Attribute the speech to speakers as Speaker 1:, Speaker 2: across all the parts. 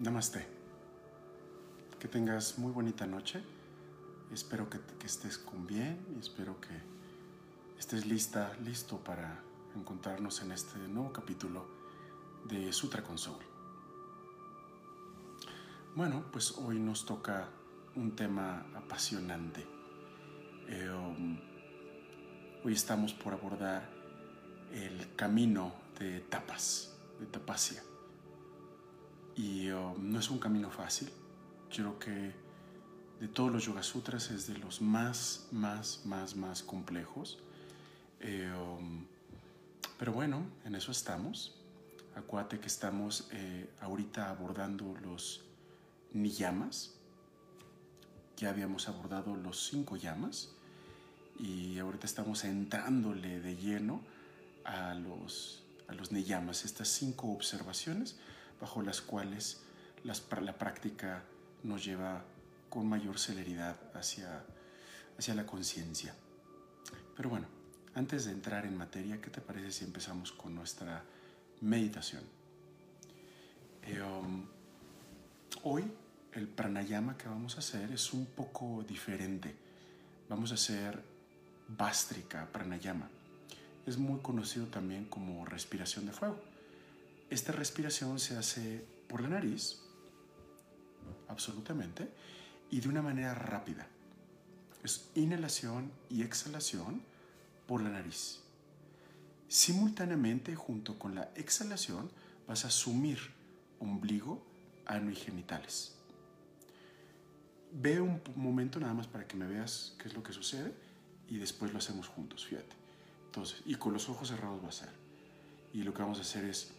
Speaker 1: Namaste. Que tengas muy bonita noche. Espero que, estés con bien y espero que estés lista, listo para encontrarnos en este nuevo capítulo de Sutra con Soul. Bueno, pues hoy nos toca un tema apasionante. Eh, um, hoy estamos por abordar el camino de tapas, de tapasia. Y um, no es un camino fácil. Yo creo que de todos los Yoga Sutras es de los más, más, más, más complejos. Eh, um, pero bueno, en eso estamos. Acuérdate que estamos eh, ahorita abordando los niyamas. Ya habíamos abordado los cinco llamas y ahorita estamos entrándole de lleno a los, a los niyamas, estas cinco observaciones bajo las cuales la práctica nos lleva con mayor celeridad hacia, hacia la conciencia. Pero bueno, antes de entrar en materia, ¿qué te parece si empezamos con nuestra meditación? Eh, um, hoy el pranayama que vamos a hacer es un poco diferente. Vamos a hacer Bastrika Pranayama. Es muy conocido también como respiración de fuego. Esta respiración se hace por la nariz, absolutamente, y de una manera rápida. Es inhalación y exhalación por la nariz. Simultáneamente, junto con la exhalación, vas a sumir ombligo, ano y genitales. Ve un momento nada más para que me veas qué es lo que sucede y después lo hacemos juntos, fíjate. Entonces, y con los ojos cerrados va a ser. Y lo que vamos a hacer es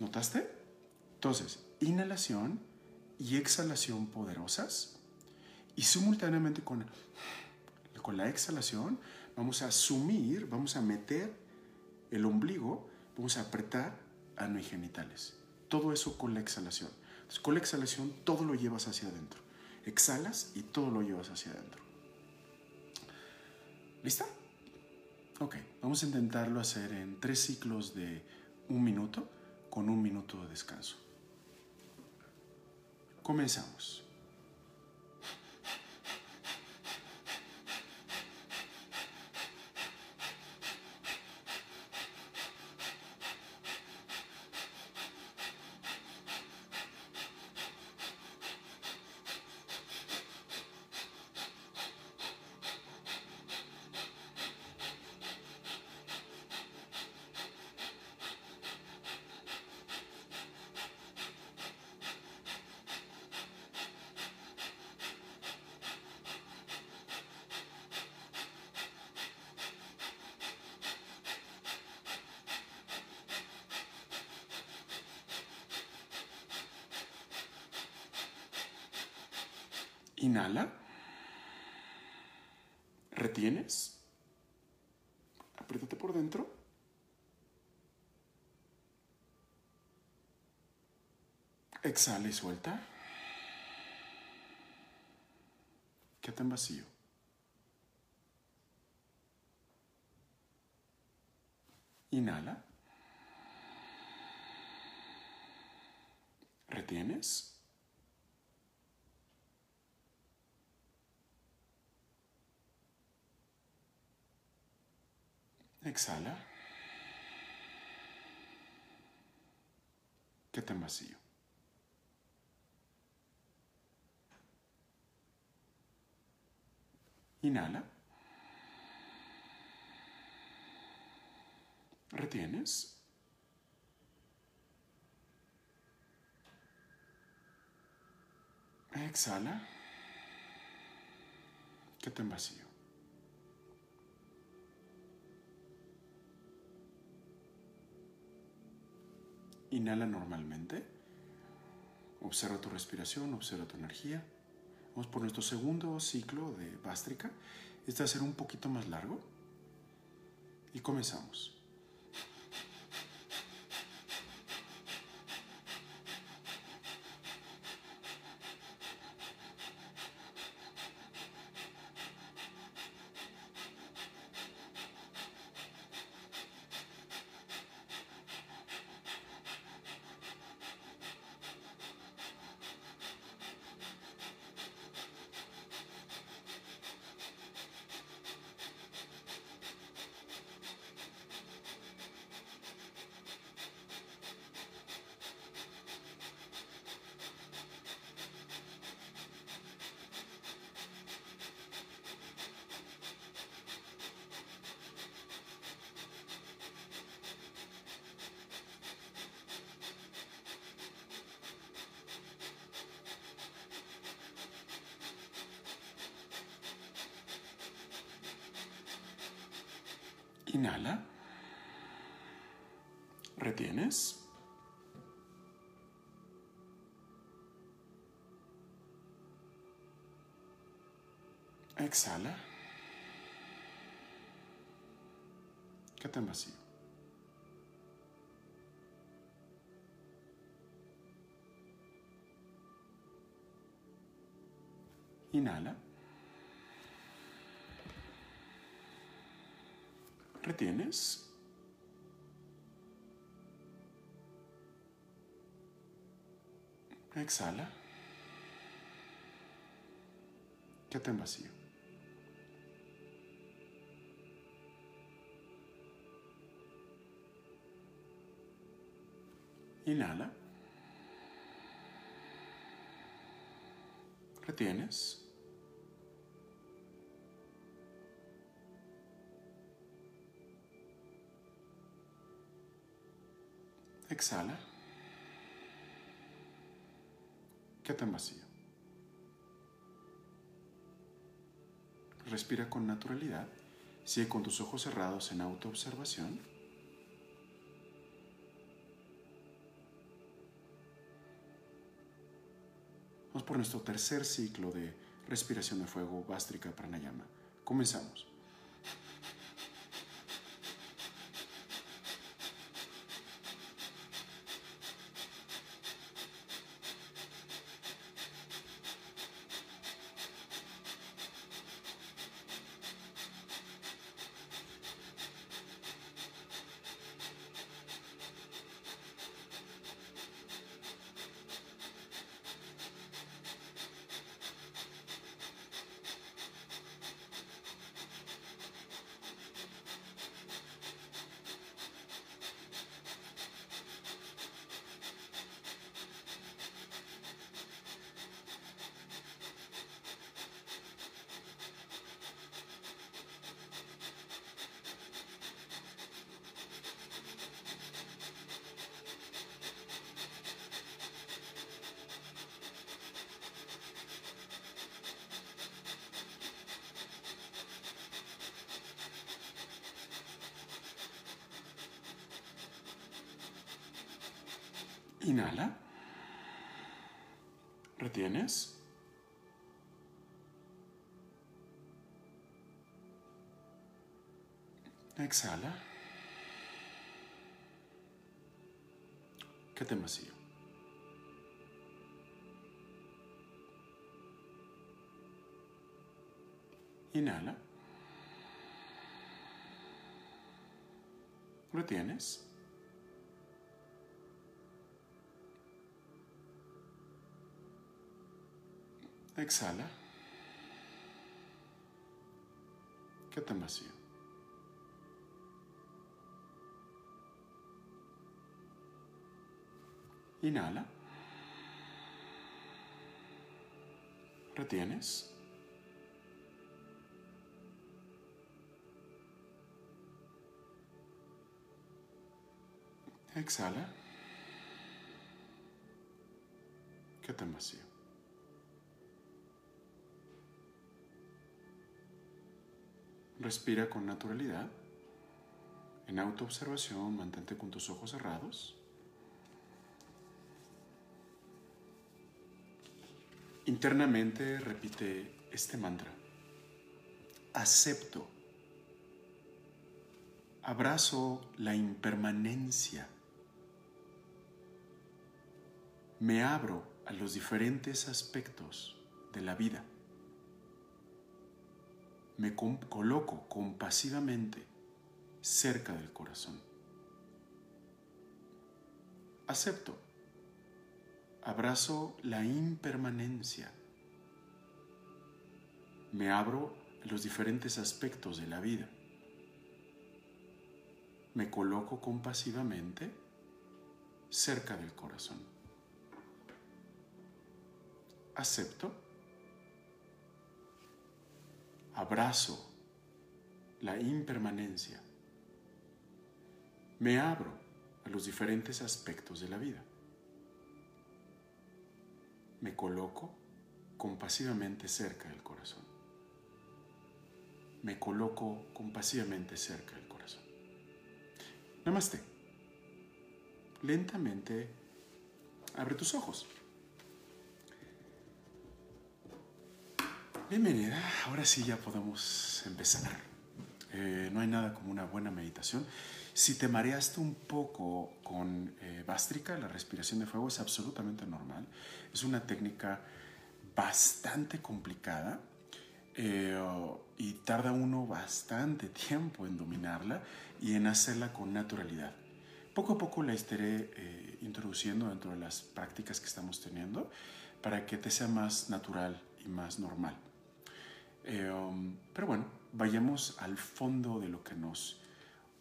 Speaker 1: ¿Notaste? Entonces, inhalación y exhalación poderosas y simultáneamente con, con la exhalación vamos a sumir, vamos a meter el ombligo, vamos a apretar ano y genitales. Todo eso con la exhalación. Entonces, con la exhalación todo lo llevas hacia adentro. Exhalas y todo lo llevas hacia adentro. ¿Lista? Ok, vamos a intentarlo hacer en tres ciclos de un minuto con un minuto de descanso. Comenzamos. Inhala. Retienes. Apriétate por dentro. Exhala y suelta. Quédate en vacío. Inhala. Retienes. Exhala. Quédate en vacío. Inhala. Retienes. Exhala. Quédate en vacío. Inhala normalmente. Observa tu respiración, observa tu energía. Vamos por nuestro segundo ciclo de Bástrica. Este va a ser un poquito más largo. Y comenzamos. Inhala. Retienes. Exhala. Quédate en vacío. Inhala. Retienes. Exhala. Quédate en vacío. Inhala. Retienes. Exhala. Quédate en vacío. Respira con naturalidad. Sigue con tus ojos cerrados en autoobservación. Vamos por nuestro tercer ciclo de respiración de fuego Vástrica Pranayama. Comenzamos. Inhala. Retienes. Exhala. Quédate vacío. Inhala. Retienes. Exhala. Quédate en vacío. Inhala. Retienes. Exhala. Quédate en vacío. Respira con naturalidad. En autoobservación, mantente con tus ojos cerrados. Internamente repite este mantra. Acepto. Abrazo la impermanencia. Me abro a los diferentes aspectos de la vida me coloco compasivamente cerca del corazón. Acepto. Abrazo la impermanencia. Me abro a los diferentes aspectos de la vida. Me coloco compasivamente cerca del corazón. Acepto abrazo la impermanencia, me abro a los diferentes aspectos de la vida, me coloco compasivamente cerca del corazón, me coloco compasivamente cerca del corazón. Namaste. Lentamente abre tus ojos. Bienvenida, ahora sí ya podemos empezar. Eh, no hay nada como una buena meditación. Si te mareaste un poco con eh, bástrica, la respiración de fuego es absolutamente normal. Es una técnica bastante complicada eh, y tarda uno bastante tiempo en dominarla y en hacerla con naturalidad. Poco a poco la estaré eh, introduciendo dentro de las prácticas que estamos teniendo para que te sea más natural y más normal. Eh, um, pero bueno, vayamos al fondo de lo que nos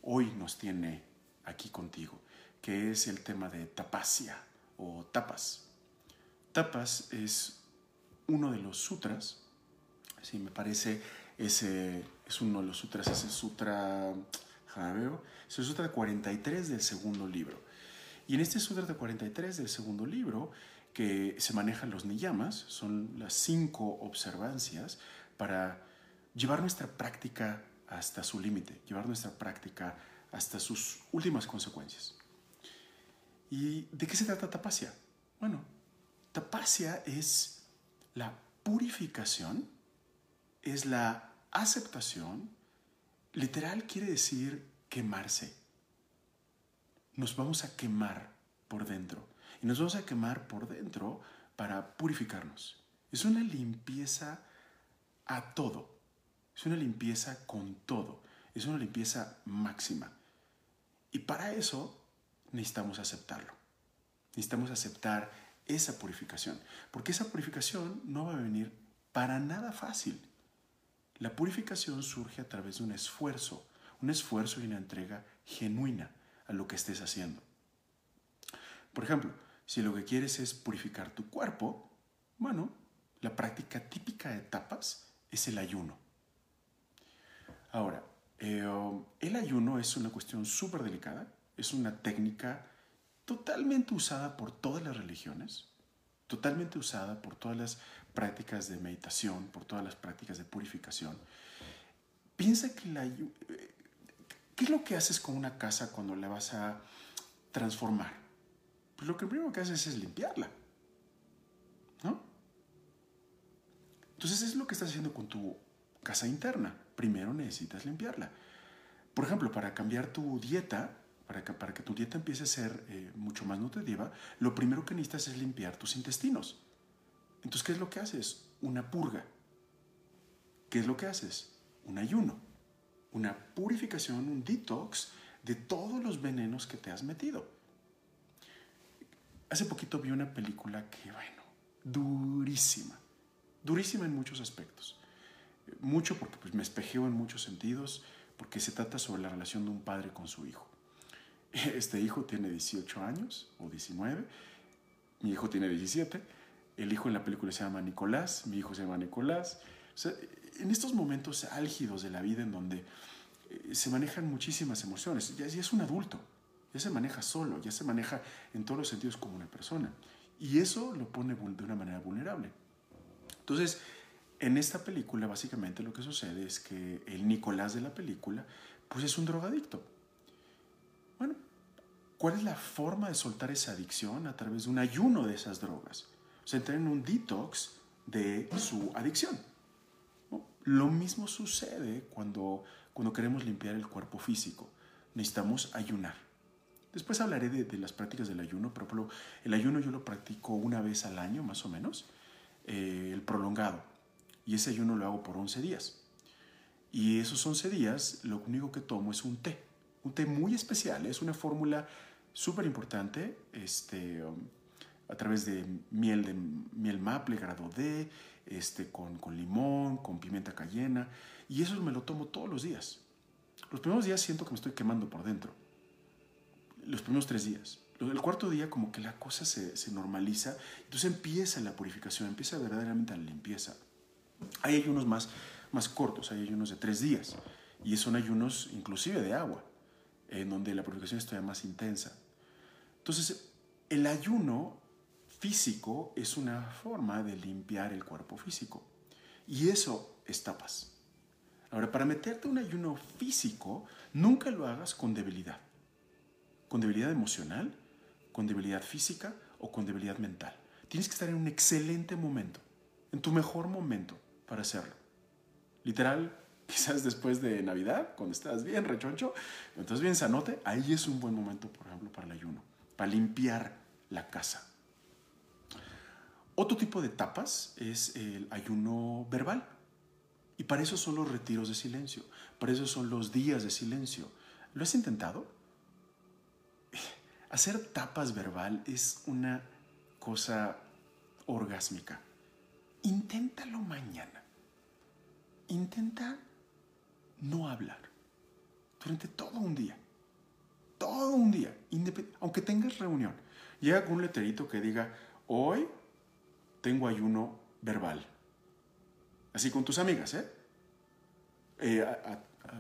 Speaker 1: hoy nos tiene aquí contigo, que es el tema de tapasia o tapas. Tapas es uno de los sutras, sí, me parece, ese es uno de los sutras, es el sutra Javeo, es el sutra 43 del segundo libro. Y en este sutra de 43 del segundo libro, que se manejan los niyamas, son las cinco observancias para llevar nuestra práctica hasta su límite, llevar nuestra práctica hasta sus últimas consecuencias. ¿Y de qué se trata tapasia? Bueno, tapasia es la purificación, es la aceptación, literal quiere decir quemarse. Nos vamos a quemar por dentro. Y nos vamos a quemar por dentro para purificarnos. Es una limpieza a todo. Es una limpieza con todo. Es una limpieza máxima. Y para eso necesitamos aceptarlo. Necesitamos aceptar esa purificación. Porque esa purificación no va a venir para nada fácil. La purificación surge a través de un esfuerzo, un esfuerzo y una entrega genuina a lo que estés haciendo. Por ejemplo, si lo que quieres es purificar tu cuerpo, bueno, la práctica típica de tapas es el ayuno. Ahora, eh, el ayuno es una cuestión súper delicada, es una técnica totalmente usada por todas las religiones, totalmente usada por todas las prácticas de meditación, por todas las prácticas de purificación. Piensa que la... ¿Qué es lo que haces con una casa cuando la vas a transformar? Pues lo que primero que haces es limpiarla. ¿No? Entonces es lo que estás haciendo con tu casa interna. Primero necesitas limpiarla. Por ejemplo, para cambiar tu dieta, para que, tu dieta empiece a ser eh, mucho más nutritiva, lo primero que necesitas es limpiar tus intestinos. Entonces, ¿qué es lo que haces? Una purga. ¿Qué es lo que haces? Un ayuno, una purificación, un detox de todos los venenos que te has metido. Hace poquito vi una película que, bueno, durísima, durísima en muchos aspectos. Mucho porque pues, me espejeo en muchos sentidos, porque se trata sobre la relación de un padre con su hijo. Este hijo tiene 18 años o 19, mi hijo tiene 17 el hijo en la película se llama Nicolás, mi hijo se llama Nicolás. en estos momentos álgidos de la vida en donde eh, se manejan muchísimas emociones, ya, ya es un adulto, ya se maneja solo, ya se maneja en todos los sentidos como una persona. Y eso lo pone de una manera vulnerable. Entonces, en esta película básicamente lo que sucede es que el Nicolás de la película pues es un drogadicto. Bueno, ¿cuál es la forma de soltar esa adicción? A través de un ayuno de esas drogas se entra en un detox de su adicción. Lo mismo sucede cuando, cuando queremos limpiar el cuerpo físico. Necesitamos ayunar. Después hablaré de, las prácticas del ayuno, pero el ayuno yo lo practico una vez al año, más o menos, eh, el prolongado. Y ese ayuno lo hago por 11 días. Y esos 11 días lo único que tomo es un té. Un té muy especial, es una fórmula súper importante. Este, a través de miel, de miel maple, grado D, este, con, con limón, con pimienta cayena, y eso me lo tomo todos los días. Los primeros días siento que me estoy quemando por dentro. Los primeros tres días. El cuarto día como que la cosa se, se normaliza, entonces empieza la purificación, empieza verdaderamente la limpieza. Hay ayunos más, más cortos, hay ayunos de tres días, y son ayunos inclusive de agua, en donde la purificación es todavía más intensa. Entonces, el ayuno físico es una forma de limpiar el cuerpo físico. Y eso es tapas. Ahora, para meterte un ayuno físico, nunca lo hagas con debilidad. con debilidad emocional, con debilidad física o con debilidad mental. Tienes que estar en un excelente momento, en tu mejor momento para hacerlo. Literal, quizás después de Navidad, cuando estás bien rechoncho, estás bien sanote, ahí es un buen momento, por ejemplo, para el ayuno, para limpiar la casa. Otro tipo de tapas es el ayuno verbal. Y para eso son los retiros de silencio, para eso son los días de silencio. ¿Lo has intentado? Hacer tapas verbal es una cosa orgásmica. Inténtalo mañana. Intenta no hablar durante todo un día. Todo un día, aunque tengas reunión. Llega con un letrerito que diga, hoy tengo ayuno verbal. Así con tus amigas, ¿eh? eh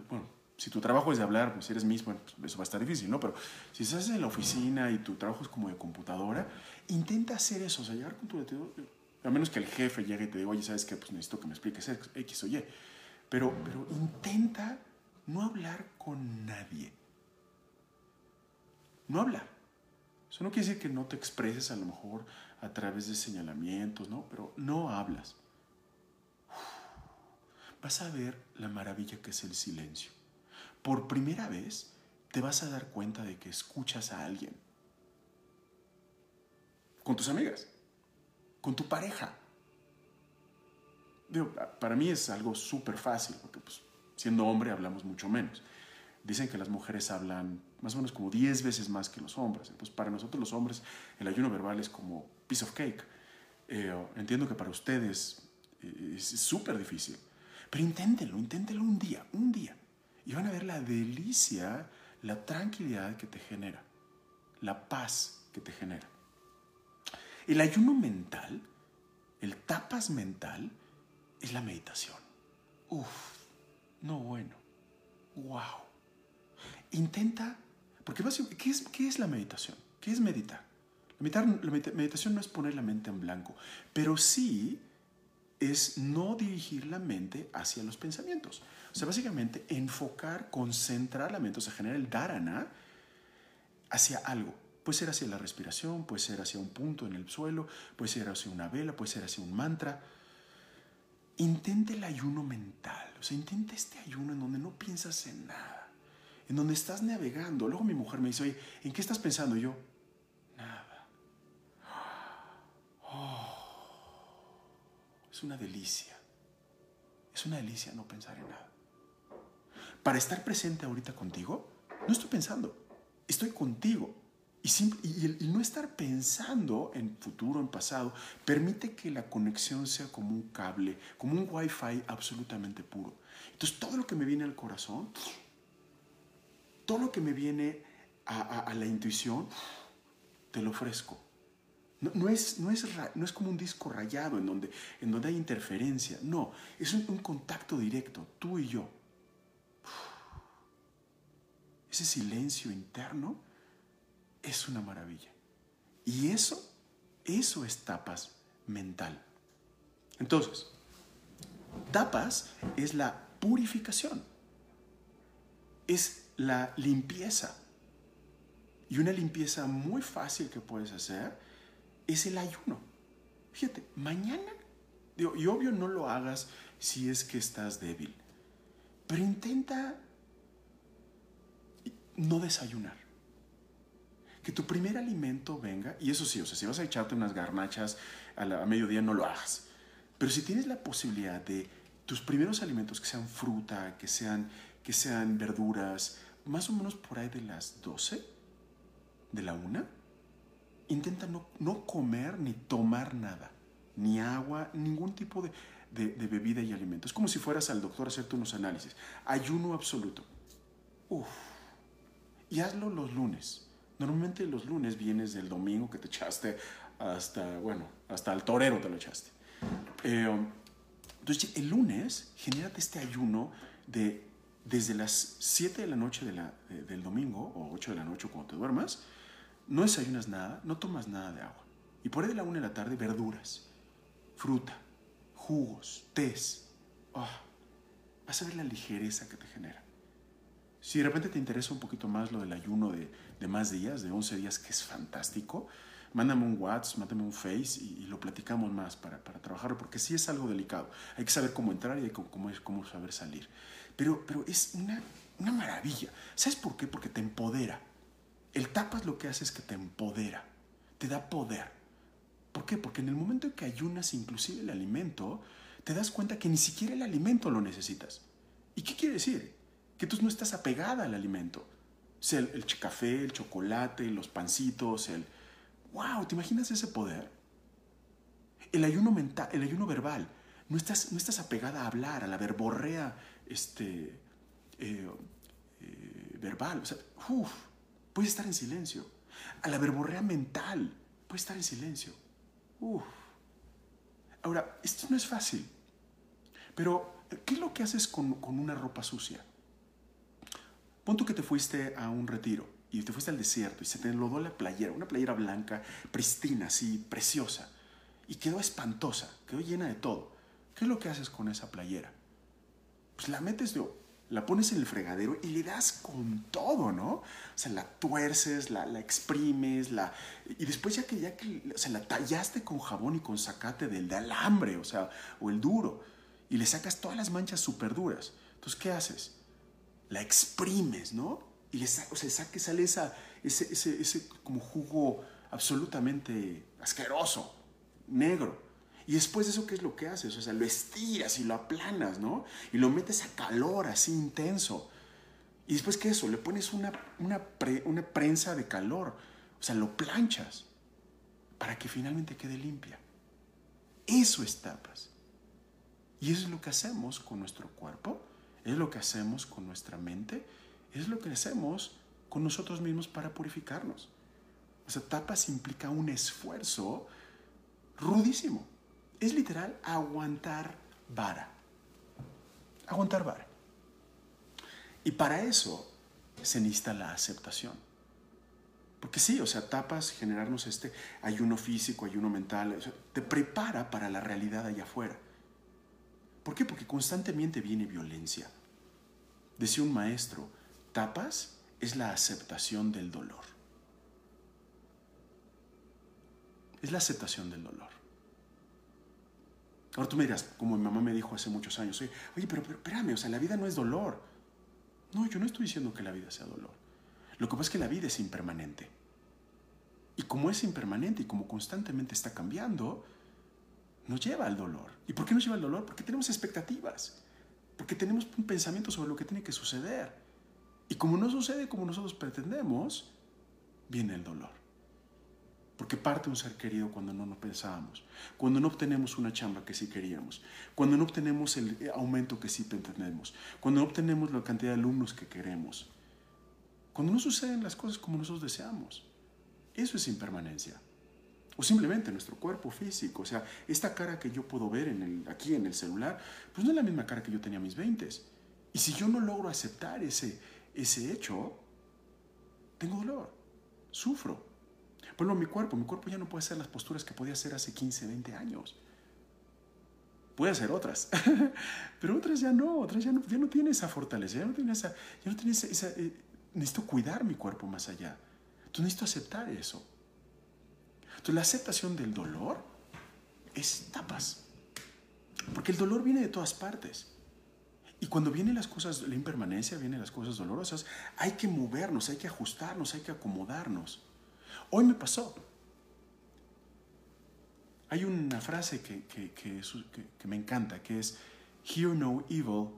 Speaker 1: bueno, si tu trabajo es de hablar, pues si eres mismo, eso va a estar difícil, ¿no? Pero si estás en la oficina y tu trabajo es como de computadora, intenta hacer eso, o sea, llegar con tu a menos que el jefe llegue y te diga, oye, ¿sabes qué? Pues necesito que me expliques X o Y. Pero, pero intenta no hablar con nadie. No hablar. Eso no quiere decir que no te expreses a lo mejor a través de señalamientos, ¿no? Pero no hablas. Vas a ver la maravilla que es el silencio. Por primera vez te vas a dar cuenta de que escuchas a alguien. Con tus amigas, con tu pareja, para mí es algo súper fácil, porque pues, siendo hombre hablamos mucho menos. Dicen que las mujeres hablan más o menos como 10 veces más que los hombres. Entonces, para nosotros los hombres, el ayuno verbal es como piece of cake. Eh, entiendo que para ustedes eh, es súper difícil, pero inténtenlo, inténtenlo un día, un día. Y van a ver la delicia, la tranquilidad que te genera, la paz que te genera. El ayuno mental, el tapas mental, es la meditación. Uf, no bueno. Wow. Intenta, porque ¿qué es, ¿qué es la meditación? ¿Qué es meditar? Meditar, la meditación no es poner la mente en blanco, pero sí es no dirigir la mente hacia los pensamientos. O sea, básicamente enfocar, concentrar la mente, o sea, generar el dharana hacia algo. Puede ser hacia la respiración, puede ser hacia un punto en el suelo, puede ser hacia una vela, puede ser hacia un mantra intente el ayuno mental, o sea, intenta este ayuno en donde no piensas en nada, en donde estás navegando. Luego mi mujer me dice, oye, ¿en qué estás pensando? yo, nada. Oh, es una delicia. Es una delicia no pensar en nada. Para estar presente ahorita contigo, no estoy pensando, estoy contigo. Y, el, no estar pensando en futuro, en pasado, permite que la conexión sea como un cable, como un wifi absolutamente puro. Entonces todo lo que me viene al corazón, todo lo que me viene a, la intuición, te lo ofrezco. No, es, no, es, no es como un disco rayado en donde, en donde hay interferencia. No, es un contacto directo, tú y yo. Ese silencio interno es una maravilla. Y eso, eso es tapas mental. Entonces, tapas es la purificación, es la limpieza. Y una limpieza muy fácil que puedes hacer es el ayuno. Fíjate, mañana, digo, y obvio no lo hagas si es que estás débil, pero intenta no desayunar que tu primer alimento venga, y eso sí, o sea, si vas a echarte unas garnachas a, mediodía, no lo hagas. Pero si tienes la posibilidad de tus primeros alimentos que sean fruta, que sean, que sean verduras, más o menos por ahí de las 12, de la una, intenta no, no comer ni tomar nada, ni agua, ningún tipo de, de, bebida y alimento. Es como si fueras al doctor a hacerte unos análisis. Ayuno absoluto. Uf. Y hazlo los lunes. Normalmente los lunes vienes del domingo que te echaste hasta, bueno, hasta el torero te lo echaste. Eh, entonces, el lunes, genérate este ayuno de desde las 7 de la noche del domingo o 8 de la noche cuando te duermas, no desayunas nada, no tomas nada de agua. Y por ahí de la 1 de la tarde, verduras, fruta, jugos, tés. Ah, vas a ver la ligereza que te genera. Si de repente te interesa un poquito más lo del ayuno de, de más días, de 11 días, que es fantástico, mándame un WhatsApp, mándame un Face y, lo platicamos más para, para, trabajarlo, porque sí es algo delicado. Hay que saber cómo entrar y hay cómo, cómo saber salir. Pero, pero es una, una maravilla. ¿Sabes por qué? Porque te empodera. El tapas lo que hace es que te empodera, te da poder. ¿Por qué? Porque en el momento en que ayunas inclusive el alimento, te das cuenta que ni siquiera el alimento lo necesitas. ¿Y qué quiere decir? Que tú no estás apegada al alimento. Sea, el, café, el chocolate, los pancitos, el, ¡Wow! ¿Te imaginas ese poder? El ayuno mental, el ayuno verbal. No estás, no estás apegada a hablar, a la verborrea este, eh, eh, verbal. O sea, puedes estar en silencio. A la verborrea mental, puedes estar en silencio. Uf. Ahora, esto no es fácil. Pero, ¿qué es lo que haces con, con una ropa sucia? Pon tú que te fuiste a un retiro y te fuiste al desierto y se te enlodó la playera, una playera blanca, pristina, así, preciosa, y quedó espantosa, quedó llena de todo. ¿Qué es lo que haces con esa playera? Pues la metes, de, la pones en el fregadero y le das con todo, ¿no? O sea, la tuerces, la, la exprimes, la, y después ya que, ya que o la tallaste con jabón y con zacate del de alambre, o sea, o el duro, y le sacas todas las manchas súper duras. Entonces, ¿qué haces? La exprimes, ¿no? y le o sea, saque, sale esa, ese, ese, ese como jugo absolutamente asqueroso, negro. Y después de eso, ¿qué es lo que haces? O sea, lo estiras y lo aplanas, ¿no? Y lo metes a calor así intenso. Y después, ¿qué es eso? Le pones una, una, una prensa de calor. O sea, lo planchas para que finalmente quede limpia. Eso es tapas. Y eso es lo que hacemos con nuestro cuerpo, es lo que hacemos con nuestra mente es lo que hacemos con nosotros mismos para purificarnos. O sea, tapas implica un esfuerzo rudísimo. Es literal aguantar vara. Aguantar vara. Y para eso se necesita la aceptación. Porque sí, o sea, tapas, generarnos este ayuno físico, ayuno mental, te prepara para la realidad allá afuera. ¿Por qué? Porque constantemente viene violencia. Decía un maestro, tapas es la aceptación del dolor. Es la aceptación del dolor. Ahora tú me dirás, como mi mamá me dijo hace muchos años, oye, pero, pero espérame, o sea, la vida no es dolor. No, yo no estoy diciendo que la vida sea dolor. Lo que pasa es que la vida es impermanente. Y como es impermanente y como constantemente está cambiando, nos lleva al dolor. ¿Y por qué nos lleva al dolor? Porque tenemos expectativas, porque tenemos un pensamiento sobre lo que tiene que suceder. Y como no sucede como nosotros pretendemos, viene el dolor. Porque parte un ser querido cuando no nos pensábamos, cuando no obtenemos una chamba que sí queríamos, cuando no obtenemos el aumento que sí pretendemos, cuando no obtenemos la cantidad de alumnos que queremos, cuando no suceden las cosas como nosotros deseamos. Eso es impermanencia. O simplemente nuestro cuerpo físico. O sea, esta cara que yo puedo ver en el, aquí en el celular, pues no es la misma cara que yo tenía a mis 20. Y si yo no logro aceptar ese, ese hecho, tengo dolor, sufro. Bueno, mi cuerpo, mi cuerpo ya no puede hacer las posturas que podía hacer hace 15, 20 años. Puede hacer otras, pero otras ya no, otras ya no, ya no tiene esa fortaleza, ya no tiene esa, ya no tiene esa, eh, necesito cuidar mi cuerpo más allá. Entonces necesito aceptar eso. Entonces la aceptación del dolor es tapas, porque el dolor viene de todas partes. Y cuando vienen las cosas, la impermanencia, vienen las cosas dolorosas, hay que movernos, hay que ajustarnos, hay que acomodarnos. Hoy me pasó. Hay una frase que, que, me encanta, que es, hear no evil,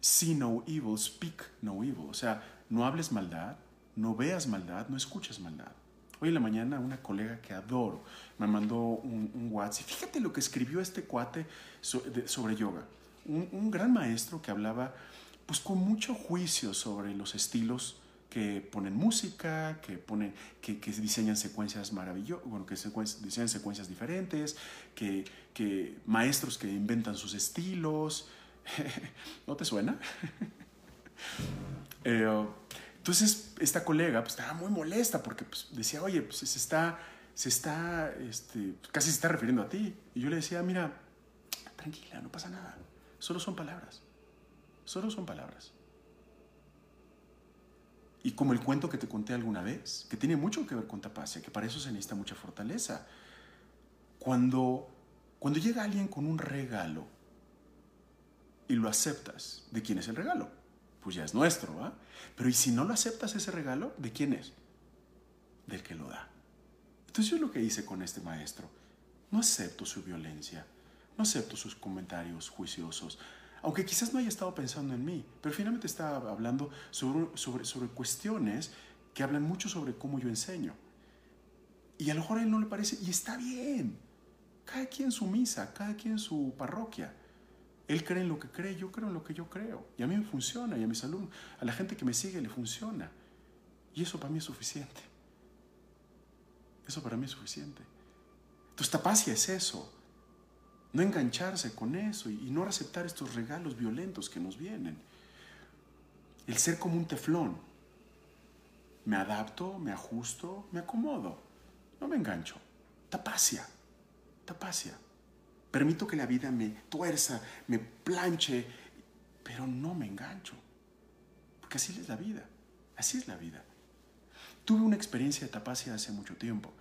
Speaker 1: see no evil, speak no evil. O sea, no hables maldad, no veas maldad, no escuches maldad. Hoy en la mañana una colega que adoro me mandó un, un WhatsApp. Fíjate lo que escribió este cuate sobre yoga un, gran maestro que hablaba pues con mucho juicio sobre los estilos que ponen música, que, ponen, que, diseñan secuencias maravillosas, bueno, que diseñan secuencias diferentes, que, maestros que inventan sus estilos. ¿No te suena? Eh, entonces, esta colega pues, estaba muy molesta porque pues, decía, oye, pues se está, se está, este, casi se está refiriendo a ti. Y yo le decía, mira, tranquila, no pasa nada. Solo son palabras. Solo son palabras. Y como el cuento que te conté alguna vez, que tiene mucho que ver con tapacia, que para eso se necesita mucha fortaleza. Cuando, cuando llega alguien con un regalo y lo aceptas, ¿de quién es el regalo? Pues ya es nuestro, ¿va? Pero ¿y si no lo aceptas ese regalo, ¿de quién es? Del que lo da. Entonces yo lo que hice con este maestro. No acepto su violencia, no acepto sus comentarios juiciosos, aunque quizás no haya estado pensando en mí, pero finalmente estaba hablando sobre, sobre, sobre cuestiones que hablan mucho sobre cómo yo enseño. Y a lo mejor a él no le parece, y está bien. Cada quien su misa, cada quien su parroquia. Él cree en lo que cree, yo creo en lo que yo creo. Y a mí me funciona, y a mis alumnos, a la gente que me sigue le funciona. Y eso para mí es suficiente. Eso para mí es suficiente. Entonces, tapacia es eso. No engancharse con eso y, no aceptar estos regalos violentos que nos vienen. El ser como un teflón. Me adapto, me ajusto, me acomodo. No me engancho. Tapacia. Tapacia. Permito que la vida me tuerza, me planche, pero no me engancho. Porque así es la vida. Así es la vida. Tuve una experiencia de tapacia hace mucho tiempo,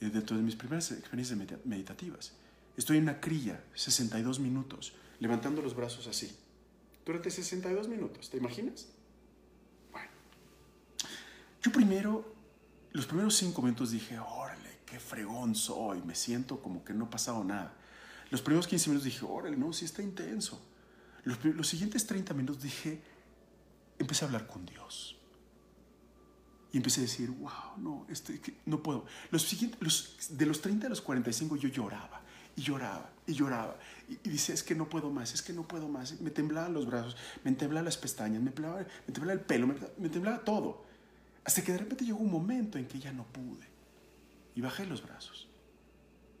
Speaker 1: eh, dentro de mis primeras experiencias meditativas. Estoy en una crilla, 62 minutos, levantando los brazos así. Durante 62 minutos, ¿te imaginas? Bueno. Yo primero, los primeros cinco minutos dije, órale, qué fregón soy, me siento como que no ha pasado nada. Los primeros 15 minutos dije, órale, no, sí está intenso. Los, los siguientes 30 minutos dije, empecé a hablar con Dios. Y empecé a decir, wow, no, este, no puedo. Los siguientes, los, de los 30 a los 45 yo lloraba y lloraba y lloraba. Y, dice, es que no puedo más, es que no puedo más. Me temblaban los brazos, me temblaban las pestañas, me temblaba, me temblaba el pelo, me, temblaba todo. Hasta que de repente llegó un momento en que ya no pude. Y bajé los brazos.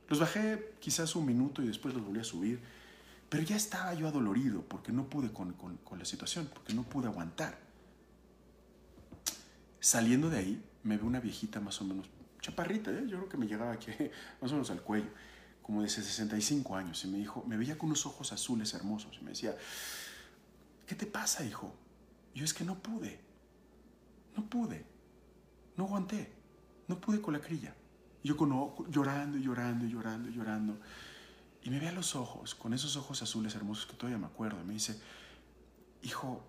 Speaker 1: Los bajé quizás un minuto y después los volví a subir. Pero ya estaba yo adolorido porque no pude con, con, con la situación, porque no pude aguantar. Saliendo de ahí, me ve una viejita más o menos chaparrita, ¿eh? yo creo que me llegaba aquí más o menos al cuello como de 65 años, y me dijo, me veía con unos ojos azules hermosos, y me decía, ¿qué te pasa, hijo? yo es que no pude, no pude, no aguanté, no pude con la crilla. yo con, llorando y llorando y llorando y llorando. Y me ve a los ojos, con esos ojos azules hermosos que todavía me acuerdo, y me dice, hijo,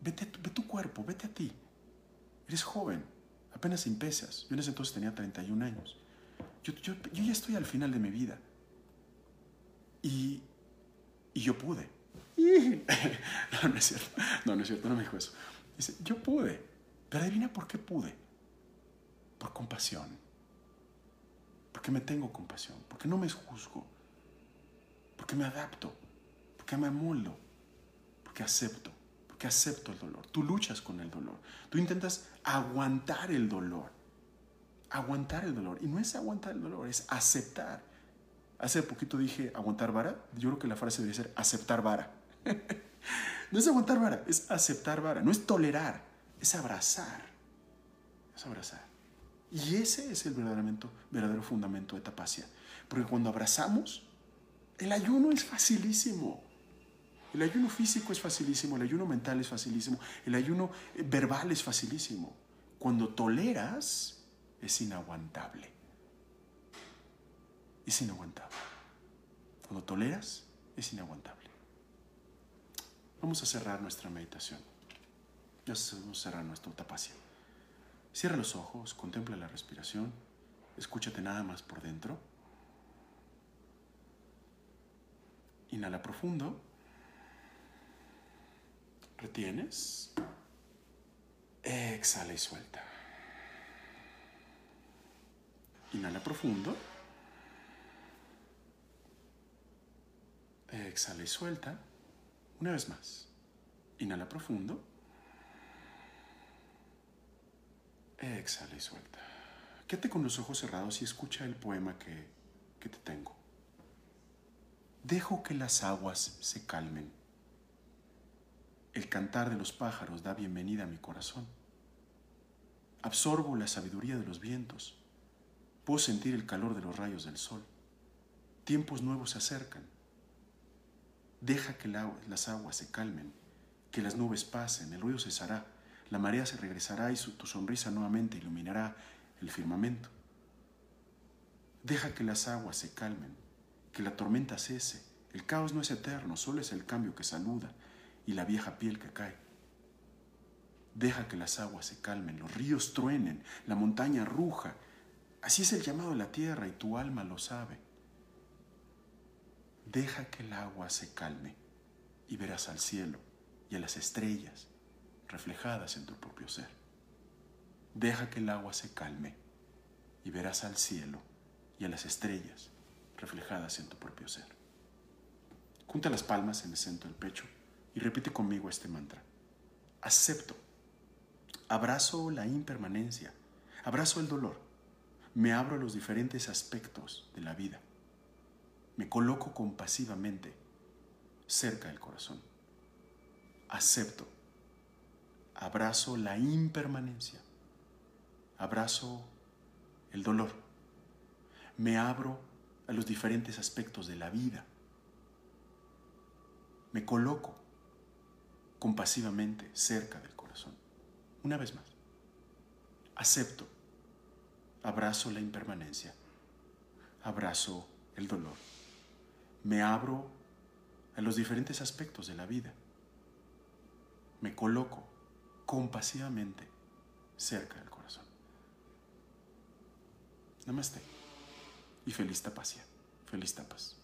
Speaker 1: vete, ve tu cuerpo, vete a ti. Eres joven, apenas sin pesas. Yo en ese entonces tenía 31 años. Yo, ya estoy al final de mi vida. Y, y yo pude. no, no es cierto. No, no es cierto, no me dijo eso. Dice, yo pude. Pero adivina por qué pude. Por compasión. Porque me tengo compasión. Porque no me juzgo. Porque me adapto. Porque me amoldo. Porque acepto. Porque acepto el dolor. Tú luchas con el dolor. Tú intentas aguantar el dolor aguantar el dolor. Y no es aguantar el dolor, es aceptar. Hace poquito dije aguantar vara. Yo creo que la frase debería ser aceptar vara. no es aguantar vara, es aceptar vara. No es tolerar, es abrazar. Es abrazar. Y ese es el verdadero, verdadero fundamento de tapacia. Porque cuando abrazamos, el ayuno es facilísimo. El ayuno físico es facilísimo, el ayuno mental es facilísimo, el ayuno verbal es facilísimo. Cuando toleras, es inaguantable. Es inaguantable. Cuando toleras, es inaguantable. Vamos a cerrar nuestra meditación. Vamos a cerrar nuestra tapacia. Cierra los ojos, contempla la respiración, escúchate nada más por dentro. Inhala profundo. Retienes. Exhala y suelta. Inhala profundo. Exhala y suelta. Una vez más. Inhala profundo. Exhala y suelta. Quédate con los ojos cerrados y escucha el poema que, que te tengo. Dejo que las aguas se calmen. El cantar de los pájaros da bienvenida a mi corazón. Absorbo la sabiduría de los vientos Puedo sentir el calor de los rayos del sol. Tiempos nuevos se acercan. Deja que las aguas se calmen, que las nubes pasen, el ruido cesará, La marea se regresará y tu sonrisa nuevamente iluminará el firmamento. Deja que las aguas se calmen, que la tormenta cese. El caos no es eterno, solo es el cambio que saluda y la vieja piel que cae. Deja que las aguas se calmen, los ríos truenen, la montaña ruja. Así es el llamado de la tierra y tu alma lo sabe. Deja que el agua se calme y verás al cielo y a las estrellas reflejadas en tu propio ser. Deja que el agua se calme y verás al cielo y a las estrellas reflejadas en tu propio ser. Junta las palmas en el centro del pecho y repite conmigo este mantra. Acepto. Abrazo la impermanencia. Abrazo el dolor. Me abro a los diferentes aspectos de la vida. Me coloco compasivamente cerca del corazón. Acepto. Abrazo la impermanencia. Abrazo el dolor. Me abro a los diferentes aspectos de la vida. Me coloco compasivamente cerca del corazón. Una vez más. Acepto. Abrazo la impermanencia. Abrazo el dolor. Me abro a los diferentes aspectos de la vida. Me coloco compasivamente cerca del corazón. Namaste y feliz tapacia, feliz tapas.